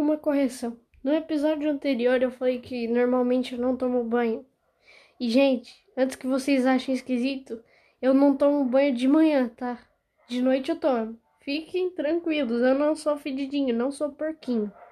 uma correção. No episódio anterior eu falei que normalmente eu não tomo banho. E, gente, antes que vocês achem esquisito, eu não tomo banho de manhã, tá? De noite eu tomo. Fiquem tranquilos, eu não sou fedidinho, não sou porquinho.